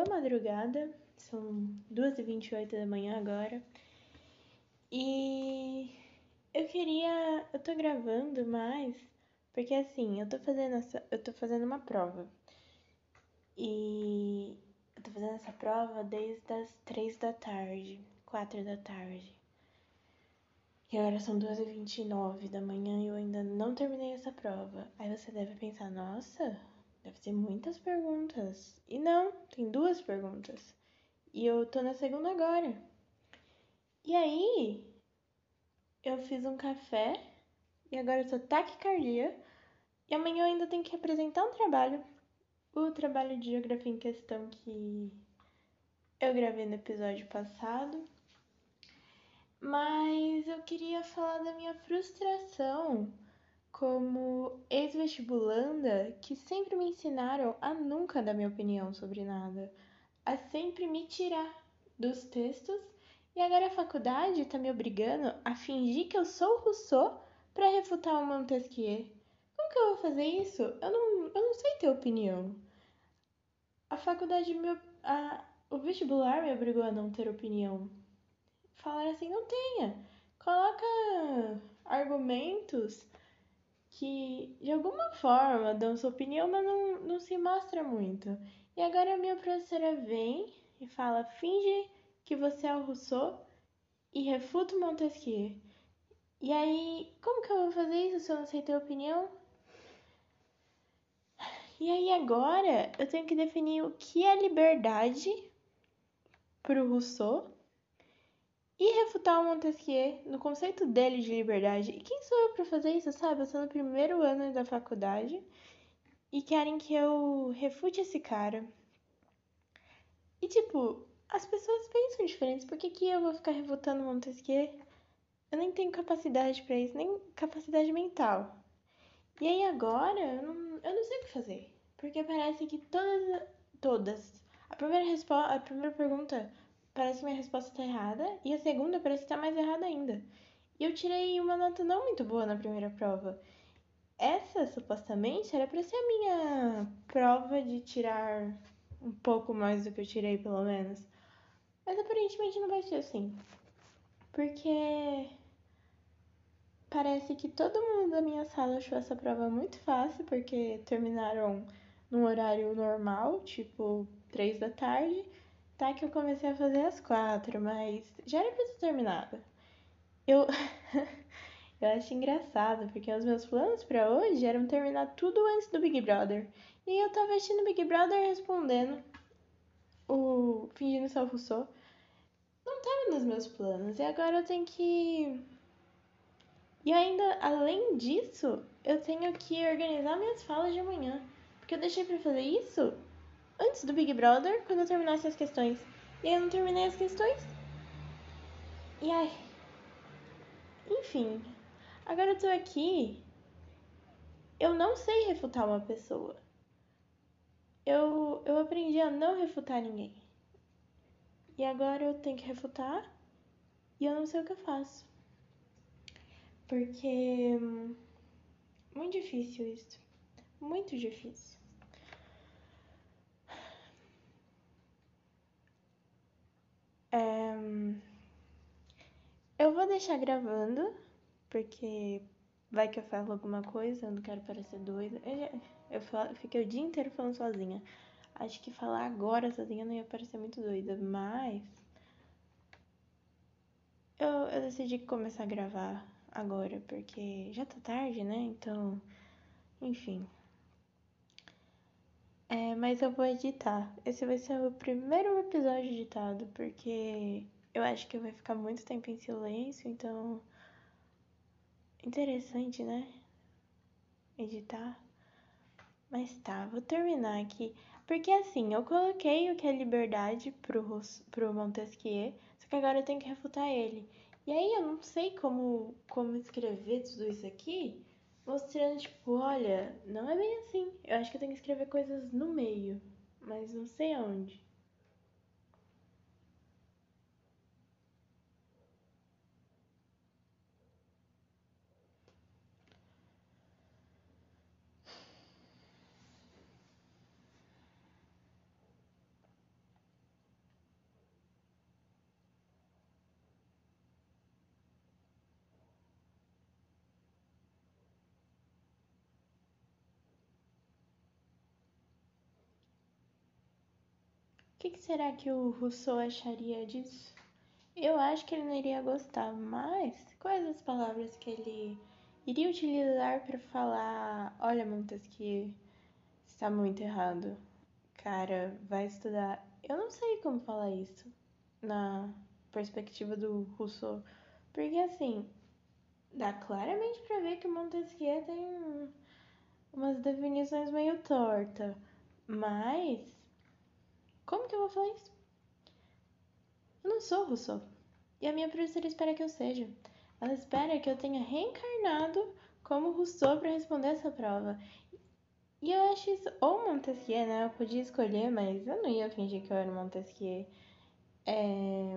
boa madrugada, são 2h28 da manhã agora. E eu queria. Eu tô gravando mais, porque assim, eu tô fazendo essa. Eu tô fazendo uma prova. E eu tô fazendo essa prova desde as 3 da tarde, 4 da tarde. E agora são 2h29 da manhã e eu ainda não terminei essa prova. Aí você deve pensar, nossa, deve ter muitas perguntas. E não, tem duas perguntas. E eu tô na segunda agora. E aí, eu fiz um café e agora eu tô taquicardia. E amanhã eu ainda tenho que apresentar um trabalho. O trabalho de geografia em questão que eu gravei no episódio passado. Mas eu queria falar da minha frustração como ex-vestibulanda que sempre me ensinaram a nunca dar minha opinião sobre nada, a sempre me tirar dos textos e agora a faculdade tá me obrigando a fingir que eu sou Rousseau para refutar o Montesquieu. Como que eu vou fazer isso? Eu não, eu não sei ter opinião. A faculdade me a, o vestibular me obrigou a não ter opinião falaram assim: não tenha. Coloca argumentos que de alguma forma dão sua opinião, mas não, não se mostra muito. E agora a minha professora vem e fala: finge que você é o Rousseau e refuta o Montesquieu. E aí, como que eu vou fazer isso se eu não sei ter opinião? E aí agora eu tenho que definir o que é liberdade pro Rousseau e refutar o Montesquieu no conceito dele de liberdade. E quem sou eu para fazer isso, sabe? Eu sou no primeiro ano da faculdade e querem que eu refute esse cara. E tipo, as pessoas pensam diferentes. Por que, que eu vou ficar refutando Montesquieu? Eu nem tenho capacidade para isso, nem capacidade mental. E aí agora eu não, eu não sei o que fazer. Porque parece que todas. Todas. A primeira, resposta, a primeira pergunta parece que minha resposta tá errada e a segunda parece que tá mais errada ainda. E eu tirei uma nota não muito boa na primeira prova. Essa, supostamente, era para ser a minha prova de tirar um pouco mais do que eu tirei, pelo menos. Mas aparentemente não vai ser assim. Porque parece que todo mundo da minha sala achou essa prova muito fácil, porque terminaram num horário normal, tipo 3 da tarde. Tá que eu comecei a fazer às quatro, mas já era pra ter terminado. Eu. eu acho engraçado, porque os meus planos para hoje eram terminar tudo antes do Big Brother. E eu tava assistindo Big Brother respondendo o fingindo ser o Rousseau. Não tava nos meus planos. E agora eu tenho que. E ainda, além disso, eu tenho que organizar minhas falas de amanhã. Porque eu deixei pra fazer isso antes do Big Brother, quando eu terminasse as questões. E aí eu não terminei as questões. E ai. Enfim. Agora eu tô aqui. Eu não sei refutar uma pessoa. Eu, eu aprendi a não refutar ninguém. E agora eu tenho que refutar e eu não sei o que eu faço. Porque. Hum, muito difícil isso. Muito difícil. É... Eu vou deixar gravando, porque vai que eu falo alguma coisa, eu não quero parecer doida. Eu, eu fiquei o dia inteiro falando sozinha. Acho que falar agora sozinha não ia parecer muito doida, mas. Eu, eu decidi começar a gravar agora, porque já tá tarde, né? Então. Enfim. Mas eu vou editar. Esse vai ser o primeiro episódio editado, porque eu acho que vai ficar muito tempo em silêncio, então. Interessante, né? Editar. Mas tá, vou terminar aqui. Porque assim, eu coloquei o que é liberdade pro, pro Montesquieu, só que agora eu tenho que refutar ele. E aí eu não sei como, como escrever tudo isso aqui mostrando, tipo, olha, não é bem assim. Eu acho que eu tenho que escrever coisas no meio, mas não sei aonde. Que, que será que o Rousseau acharia disso? Eu acho que ele não iria gostar, mas quais as palavras que ele iria utilizar para falar: Olha, Montesquieu, está muito errado. Cara, vai estudar. Eu não sei como falar isso na perspectiva do Rousseau, porque assim, dá claramente para ver que Montesquieu tem umas definições meio torta, mas como que eu vou falar isso? Eu não sou Rousseau. E a minha professora espera que eu seja. Ela espera que eu tenha reencarnado como Rousseau para responder essa prova. E eu acho isso. Ou Montesquieu, né? Eu podia escolher, mas eu não ia fingir que eu era Montesquieu. É...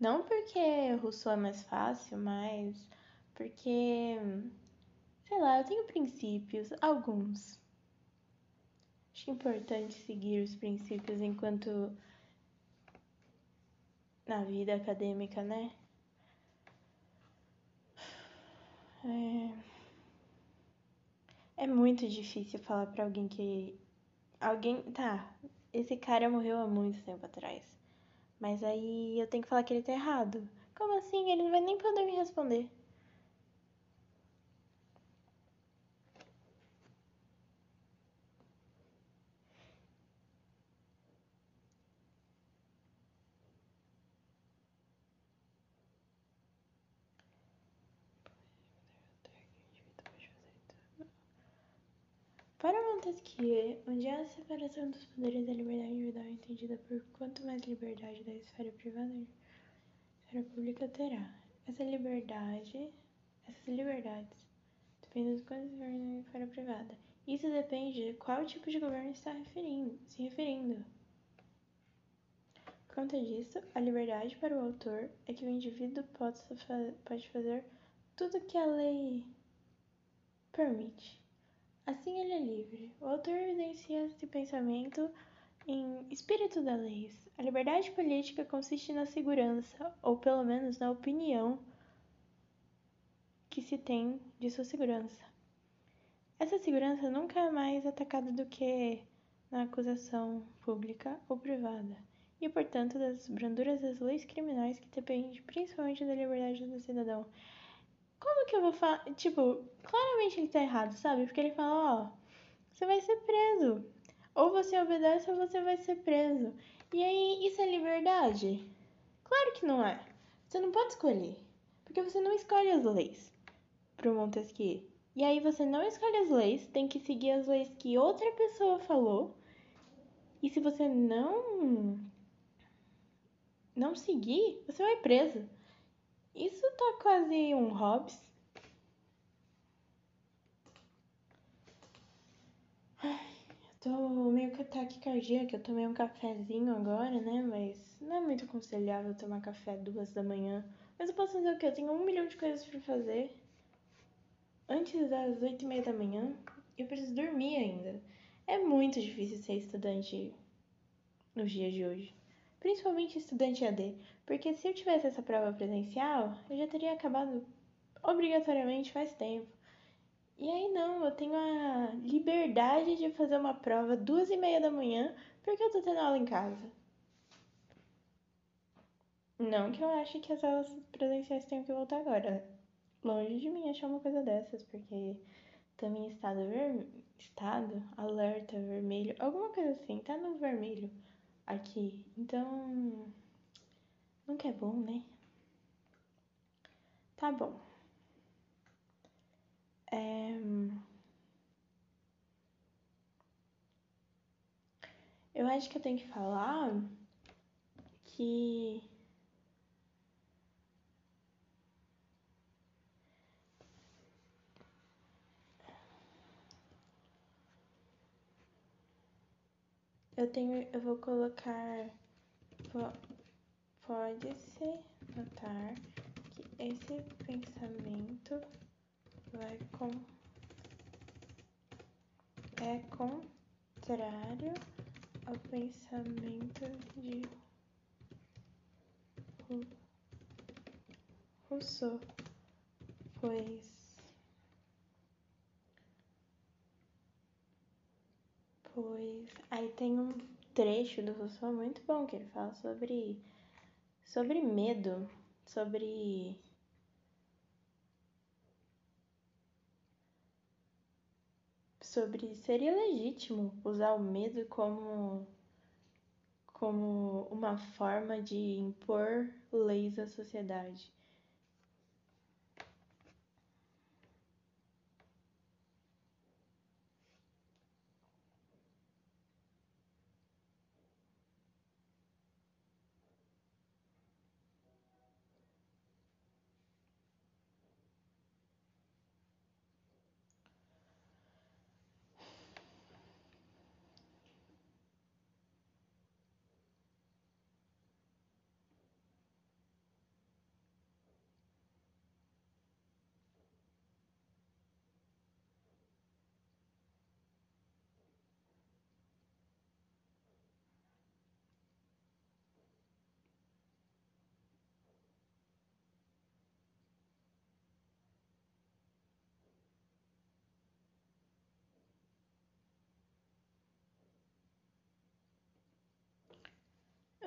Não porque Rousseau é mais fácil, mas porque. Sei lá, eu tenho princípios, alguns. Acho importante seguir os princípios enquanto na vida acadêmica, né? É, é muito difícil falar para alguém que alguém, tá, esse cara morreu há muito tempo atrás. Mas aí eu tenho que falar que ele tá errado. Como assim? Ele não vai nem poder me responder. Para Montesquieu, onde há a separação dos poderes da liberdade individual é entendida por quanto mais liberdade da esfera privada a esfera pública terá. Essa liberdade, essas liberdades dependem dos quantos na esfera privada. Isso depende de qual tipo de governo está referindo, se referindo. Por conta disso, a liberdade para o autor é que o indivíduo pode fazer tudo que a lei permite. Assim ele é livre. O autor evidencia esse pensamento em Espírito da Leis. A liberdade política consiste na segurança, ou pelo menos na opinião que se tem de sua segurança. Essa segurança nunca é mais atacada do que na acusação pública ou privada, e portanto das branduras das leis criminais que dependem principalmente da liberdade do cidadão. Como que eu vou falar? Tipo, claramente ele tá errado, sabe? Porque ele fala, ó, você vai ser preso. Ou você obedece ou você vai ser preso. E aí, isso é liberdade? Claro que não é. Você não pode escolher. Porque você não escolhe as leis pro Montesquieu. E aí você não escolhe as leis, tem que seguir as leis que outra pessoa falou. E se você não não seguir, você vai preso. Isso tá quase um Hobbes. Ai, eu tô meio que ataque cardíaco. Eu tomei um cafezinho agora, né? Mas não é muito aconselhável tomar café duas da manhã. Mas eu posso fazer o quê? Eu tenho um milhão de coisas pra fazer. Antes das oito e meia da manhã, eu preciso dormir ainda. É muito difícil ser estudante nos dias de hoje principalmente estudante AD, porque se eu tivesse essa prova presencial, eu já teria acabado obrigatoriamente faz tempo. E aí não, eu tenho a liberdade de fazer uma prova duas e meia da manhã porque eu tô tendo aula em casa. Não que eu ache que as aulas presenciais tenham que voltar agora. Longe de mim achar uma coisa dessas, porque também estado ver... estado alerta vermelho, alguma coisa assim, tá no vermelho aqui. Então, nunca é bom, né? Tá bom. É... Eu acho que eu tenho que falar que eu tenho, eu vou colocar, pode-se notar que esse pensamento vai com, é contrário ao pensamento de Rousseau, pois pois aí tem um trecho do Rousseau muito bom, que ele fala sobre, sobre medo, sobre sobre ser ilegítimo usar o medo como como uma forma de impor leis à sociedade.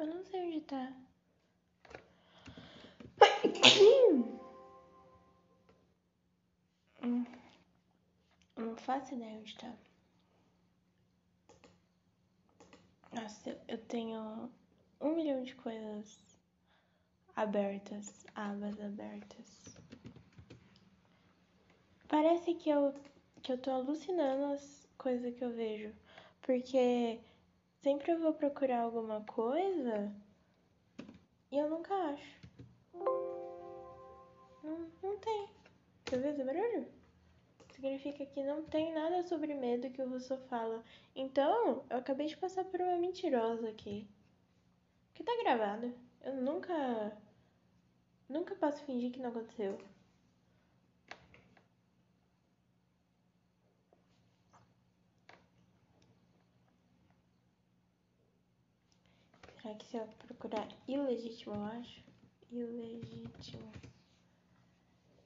Eu não sei onde tá. Eu não faço ideia onde tá. Nossa, eu tenho um milhão de coisas abertas, abas abertas. Parece que eu, que eu tô alucinando as coisas que eu vejo. Porque sempre eu vou procurar alguma coisa e eu nunca acho. Não, não tem. Você viu esse barulho? Significa que não tem nada sobre medo que o Rousseau fala. Então, eu acabei de passar por uma mentirosa aqui. Que tá gravado. Eu nunca. Nunca posso fingir que não aconteceu. Será que se eu procurar ilegítimo, eu acho? Ilegítimo.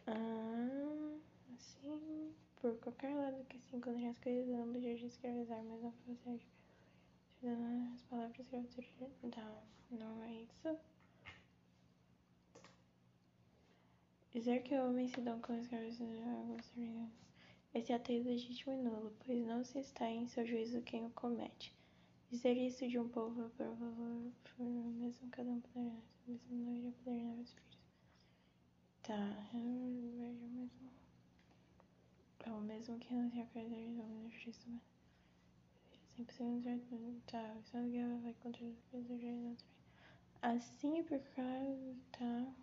Ah, assim, por qualquer lado que se encontrem as coisas, não desejo de escravizar, mas não fazer as palavras que eu Não, não é isso. Dizer que homens se dão com escravos esse ato é ilegítimo e nulo, pois não se está em seu juízo quem o comete. Dizer isso de um povo por valor, por mesmo cada um poderá, mesmo não iria poder dar os filhos. Tá, eu vejo mesmo. É o mesmo que não se acreditar em nome da justiça humana. Sempre sendo Tá, só que ela vai contra os filhos do jeito Assim, por causa. Tá.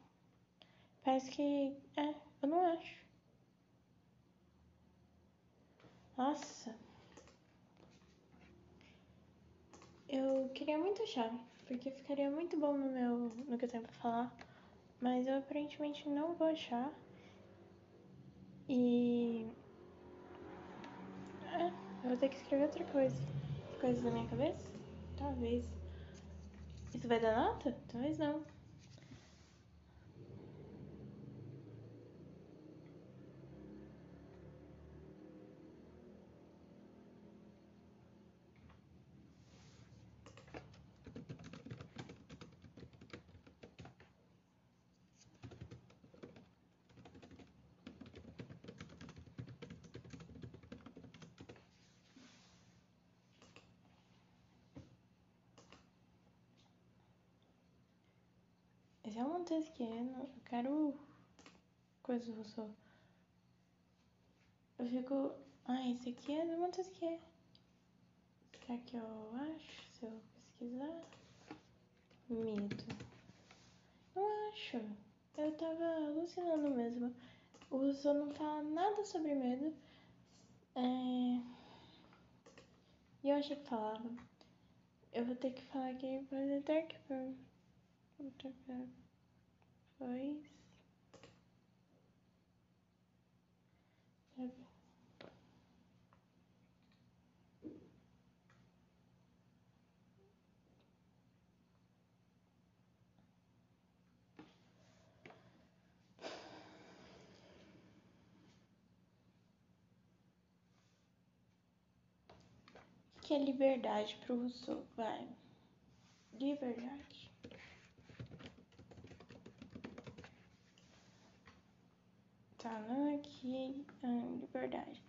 Parece que. É, eu não acho. Nossa. Eu queria muito achar, porque ficaria muito bom no meu no que eu tenho pra falar, mas eu aparentemente não vou achar. E é, eu vou ter que escrever outra coisa. Coisas da minha cabeça? Talvez. Isso vai dar nota? Talvez não. Esse é Montesquieu, eu quero coisa do Rousseau. Eu fico. Ah, esse aqui é do Montesquieu. Será que eu acho? Se eu pesquisar. Medo. Não acho. Eu tava alucinando mesmo. O Rousseau não fala nada sobre medo. É... E eu achei que falava. Eu vou ter que falar aqui para até que dois. O que que é liberdade para o Rousseau? Vai. Liberdade. Tá, não aqui. Ah, liberdade.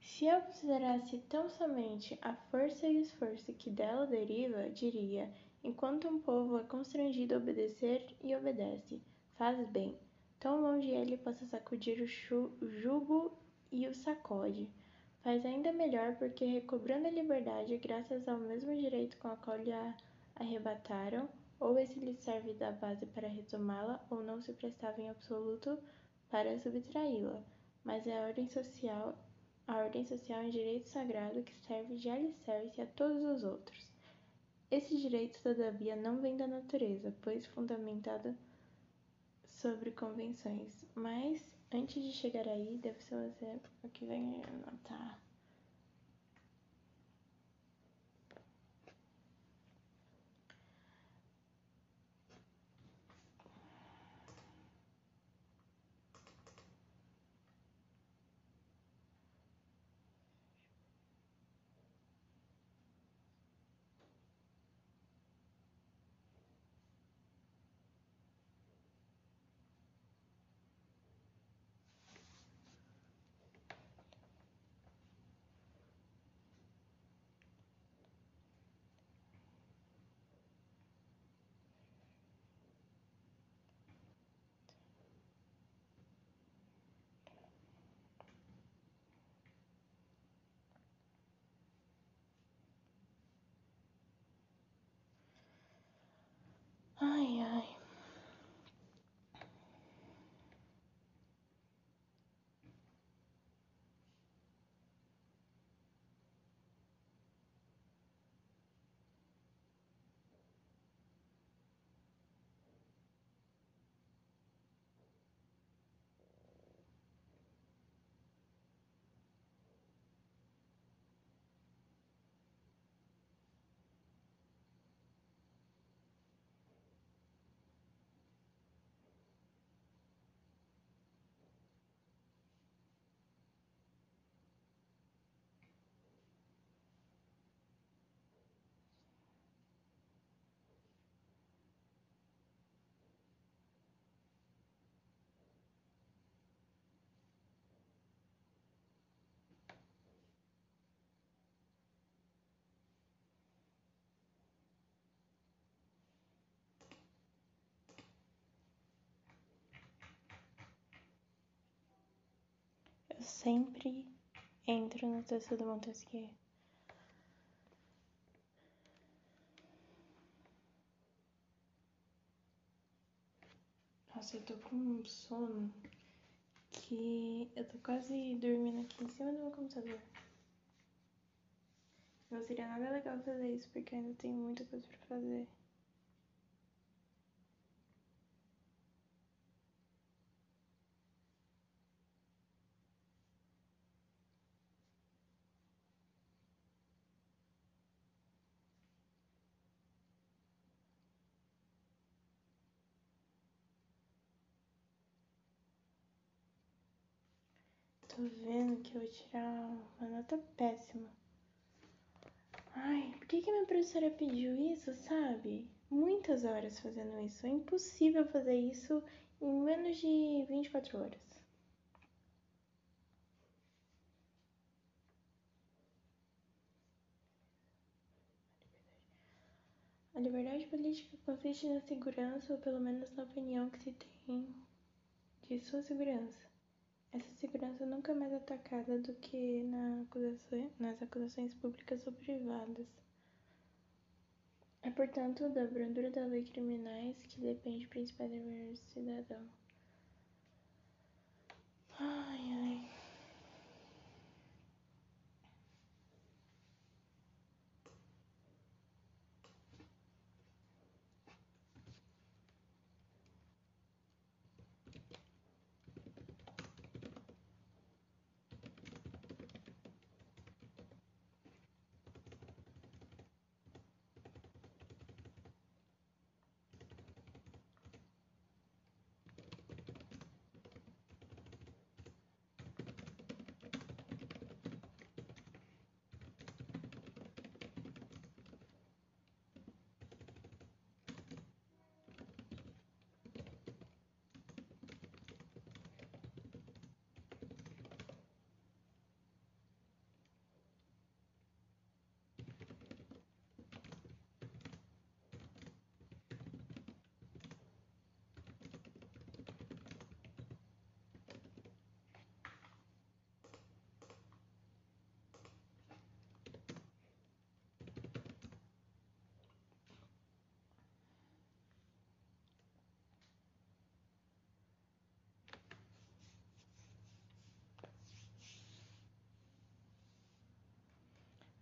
Se eu considerasse tão somente a força e o esforço que dela deriva, diria: enquanto um povo é constrangido a obedecer e obedece, faz bem, tão longe ele possa sacudir o jugo e o sacode. Faz ainda melhor porque, recobrando a liberdade, graças ao mesmo direito com o qual lhe a arrebataram, ou esse lhe serve da base para retomá-la, ou não se prestava em absoluto para subtraí-la. Mas é a ordem social a ordem social é um direito sagrado que serve de alicerce a todos os outros. Esse direito, todavia, não vem da natureza, pois fundamentado sobre convenções. Mas, antes de chegar aí, deve ser você o que vem anotar. Sempre entro no texto do Montesquieu. Nossa, eu tô com um sono que eu tô quase dormindo aqui em cima do meu computador. Não seria nada legal fazer isso porque ainda tenho muita coisa pra fazer. Tô vendo que eu vou tirar uma nota péssima. Ai, por que, que minha professora pediu isso, sabe? Muitas horas fazendo isso. É impossível fazer isso em menos de 24 horas. A liberdade política consiste na segurança, ou pelo menos na opinião que se tem de sua segurança. Essa segurança nunca é mais atacada do que na acusação, nas acusações públicas ou privadas. É, portanto, da brandura da lei criminais que depende principalmente do cidadão. Ai, ai.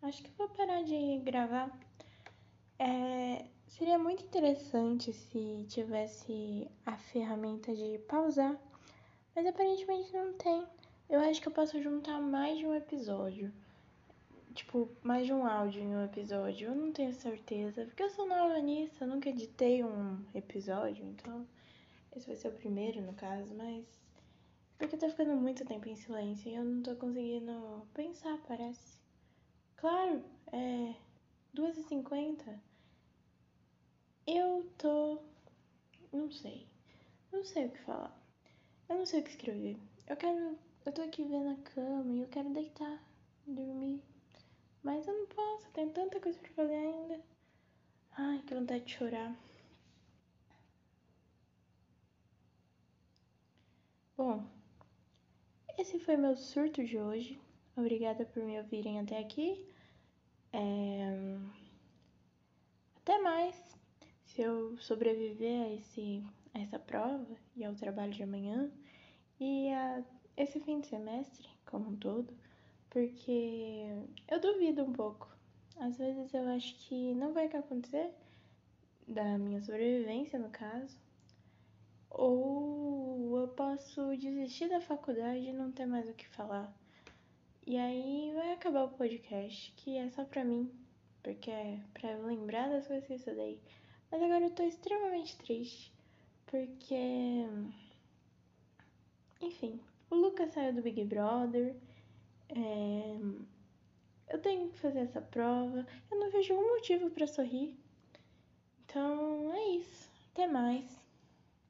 Acho que vou parar de gravar. É, seria muito interessante se tivesse a ferramenta de pausar, mas aparentemente não tem. Eu acho que eu posso juntar mais de um episódio. Tipo, mais de um áudio em um episódio. Eu não tenho certeza. Porque eu sou nova nisso, eu nunca editei um episódio, então. Esse vai ser o primeiro, no caso, mas. Porque tá ficando muito tempo em silêncio e eu não tô conseguindo pensar, parece. Claro, é. 2h50. Eu tô. Não sei. Não sei o que falar. Eu não sei o que escrever. Eu quero. Eu tô aqui vendo a cama e eu quero deitar, dormir. Mas eu não posso, tem tanta coisa pra fazer ainda. Ai, que vontade de chorar. Bom, esse foi meu surto de hoje. Obrigada por me ouvirem até aqui. É... Até mais. Se eu sobreviver a, esse, a essa prova e ao trabalho de amanhã e a esse fim de semestre como um todo, porque eu duvido um pouco. Às vezes eu acho que não vai acontecer da minha sobrevivência, no caso. Ou eu posso desistir da faculdade e não ter mais o que falar. E aí vai acabar o podcast, que é só pra mim, porque é pra eu lembrar das coisas que eu estudei. Mas agora eu tô extremamente triste, porque. Enfim, o Lucas saiu do Big Brother. É... Eu tenho que fazer essa prova. Eu não vejo um motivo para sorrir. Então é isso. Até mais.